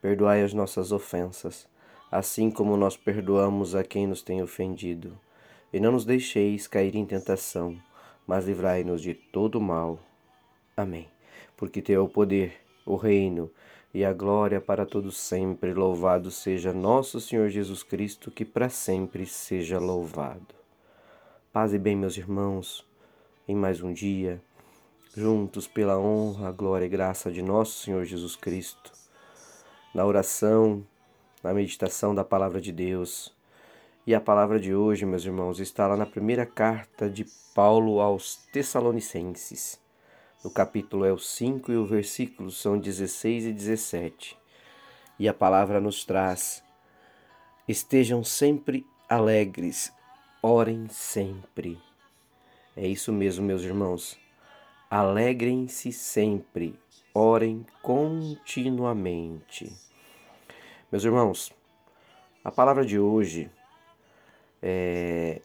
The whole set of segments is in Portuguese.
Perdoai as nossas ofensas, assim como nós perdoamos a quem nos tem ofendido. E não nos deixeis cair em tentação, mas livrai-nos de todo mal. Amém. Porque teu é o poder, o reino e a glória para todos sempre. Louvado seja nosso Senhor Jesus Cristo, que para sempre seja louvado. Paz e bem, meus irmãos, em mais um dia, juntos pela honra, glória e graça de nosso Senhor Jesus Cristo na oração, na meditação da palavra de Deus. E a palavra de hoje, meus irmãos, está lá na primeira carta de Paulo aos Tessalonicenses. O capítulo é o 5 e o versículo são 16 e 17. E a palavra nos traz: Estejam sempre alegres, orem sempre. É isso mesmo, meus irmãos. Alegrem-se sempre, orem continuamente. Meus irmãos, a palavra de hoje é,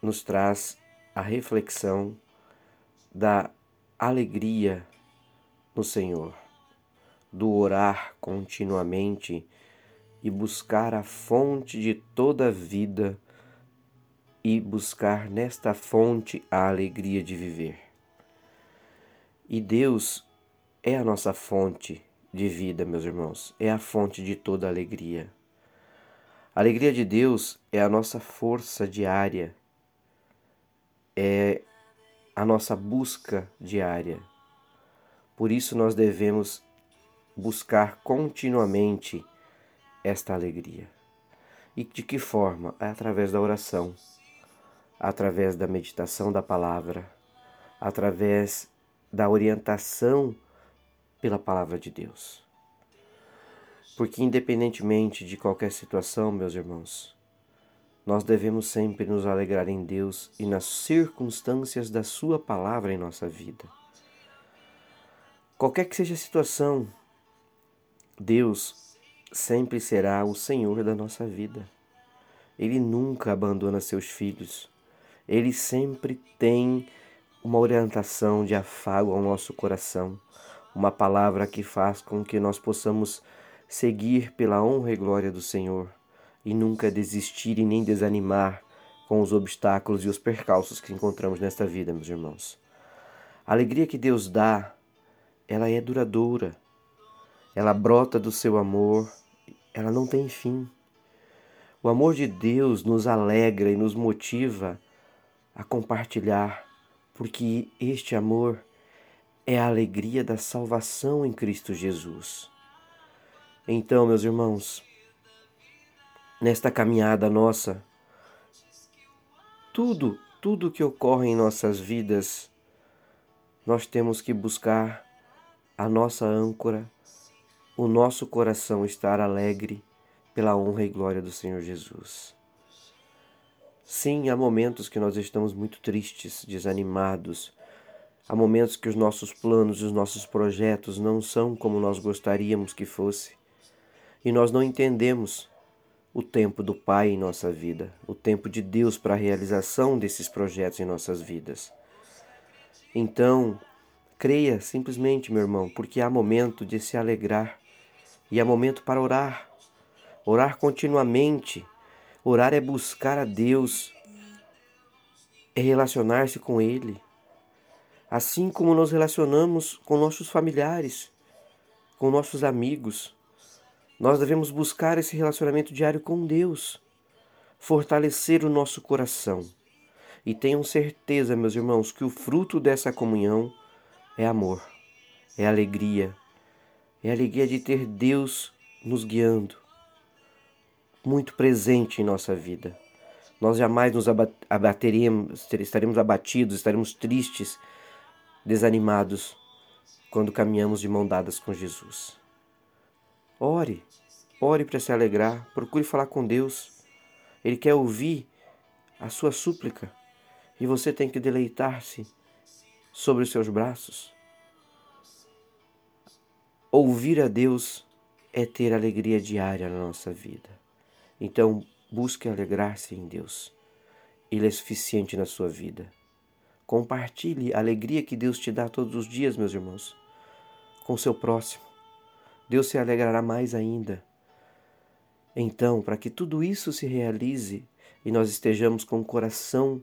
nos traz a reflexão da alegria no Senhor, do orar continuamente e buscar a fonte de toda a vida e buscar nesta fonte a alegria de viver. E Deus é a nossa fonte de vida, meus irmãos, é a fonte de toda alegria. A alegria de Deus é a nossa força diária, é a nossa busca diária. Por isso nós devemos buscar continuamente esta alegria. E de que forma? É através da oração, através da meditação da palavra, através da orientação pela palavra de Deus. Porque, independentemente de qualquer situação, meus irmãos, nós devemos sempre nos alegrar em Deus e nas circunstâncias da Sua palavra em nossa vida. Qualquer que seja a situação, Deus sempre será o Senhor da nossa vida. Ele nunca abandona seus filhos. Ele sempre tem uma orientação de afago ao nosso coração uma palavra que faz com que nós possamos seguir pela honra e glória do Senhor e nunca desistir e nem desanimar com os obstáculos e os percalços que encontramos nesta vida, meus irmãos. A alegria que Deus dá, ela é duradoura. Ela brota do seu amor, ela não tem fim. O amor de Deus nos alegra e nos motiva a compartilhar, porque este amor é a alegria da salvação em Cristo Jesus. Então, meus irmãos, nesta caminhada nossa, tudo, tudo que ocorre em nossas vidas, nós temos que buscar a nossa âncora, o nosso coração estar alegre pela honra e glória do Senhor Jesus. Sim, há momentos que nós estamos muito tristes, desanimados, Há momentos que os nossos planos e os nossos projetos não são como nós gostaríamos que fosse. E nós não entendemos o tempo do Pai em nossa vida, o tempo de Deus para a realização desses projetos em nossas vidas. Então, creia simplesmente, meu irmão, porque há momento de se alegrar e há momento para orar. Orar continuamente. Orar é buscar a Deus, é relacionar-se com Ele assim como nos relacionamos com nossos familiares, com nossos amigos. Nós devemos buscar esse relacionamento diário com Deus, fortalecer o nosso coração. E tenham certeza, meus irmãos, que o fruto dessa comunhão é amor, é alegria, é alegria de ter Deus nos guiando, muito presente em nossa vida. Nós jamais nos abateremos, estaremos abatidos, estaremos tristes desanimados quando caminhamos de mão dadas com Jesus. Ore, Ore para se alegrar, procure falar com Deus. Ele quer ouvir a sua súplica e você tem que deleitar-se sobre os seus braços. Ouvir a Deus é ter alegria diária na nossa vida. Então, busque alegrar-se em Deus. Ele é suficiente na sua vida. Compartilhe a alegria que Deus te dá todos os dias, meus irmãos, com seu próximo. Deus se alegrará mais ainda. Então, para que tudo isso se realize e nós estejamos com o coração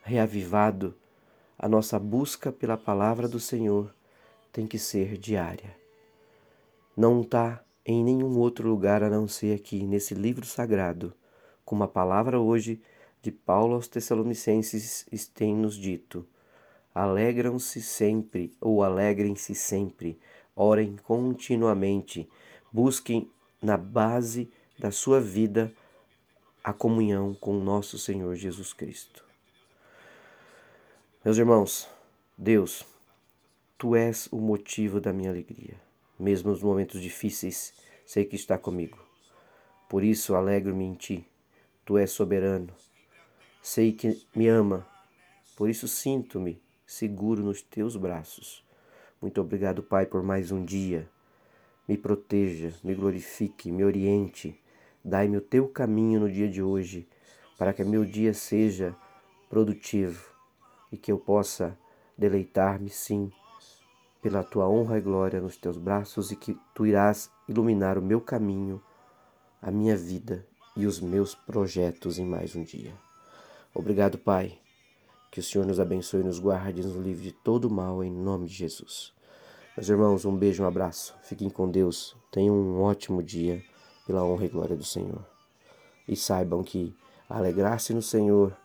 reavivado, a nossa busca pela palavra do Senhor tem que ser diária. Não está em nenhum outro lugar a não ser aqui, nesse livro sagrado, como a palavra hoje de Paulo aos Tessalonicenses tem nos dito: alegram-se sempre ou alegrem-se sempre, orem continuamente, busquem na base da sua vida a comunhão com o nosso Senhor Jesus Cristo. Meus irmãos, Deus, tu és o motivo da minha alegria. Mesmo nos momentos difíceis, sei que está comigo. Por isso alegro-me em ti. Tu és soberano, Sei que me ama, por isso sinto-me seguro nos teus braços. Muito obrigado, Pai, por mais um dia. Me proteja, me glorifique, me oriente. Dai-me o teu caminho no dia de hoje, para que meu dia seja produtivo e que eu possa deleitar-me, sim, pela tua honra e glória nos teus braços e que tu irás iluminar o meu caminho, a minha vida e os meus projetos em mais um dia. Obrigado, Pai. Que o Senhor nos abençoe nos guarde e nos livre de todo mal, em nome de Jesus. Meus irmãos, um beijo, um abraço. Fiquem com Deus. Tenham um ótimo dia, pela honra e glória do Senhor. E saibam que alegrar-se no Senhor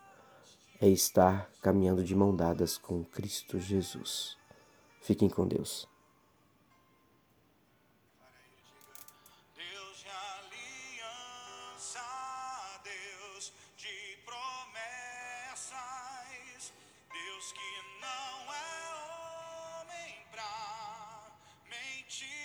é estar caminhando de mão dadas com Cristo Jesus. Fiquem com Deus. Deus de promessas, Deus Deus que não é homem pra mentir.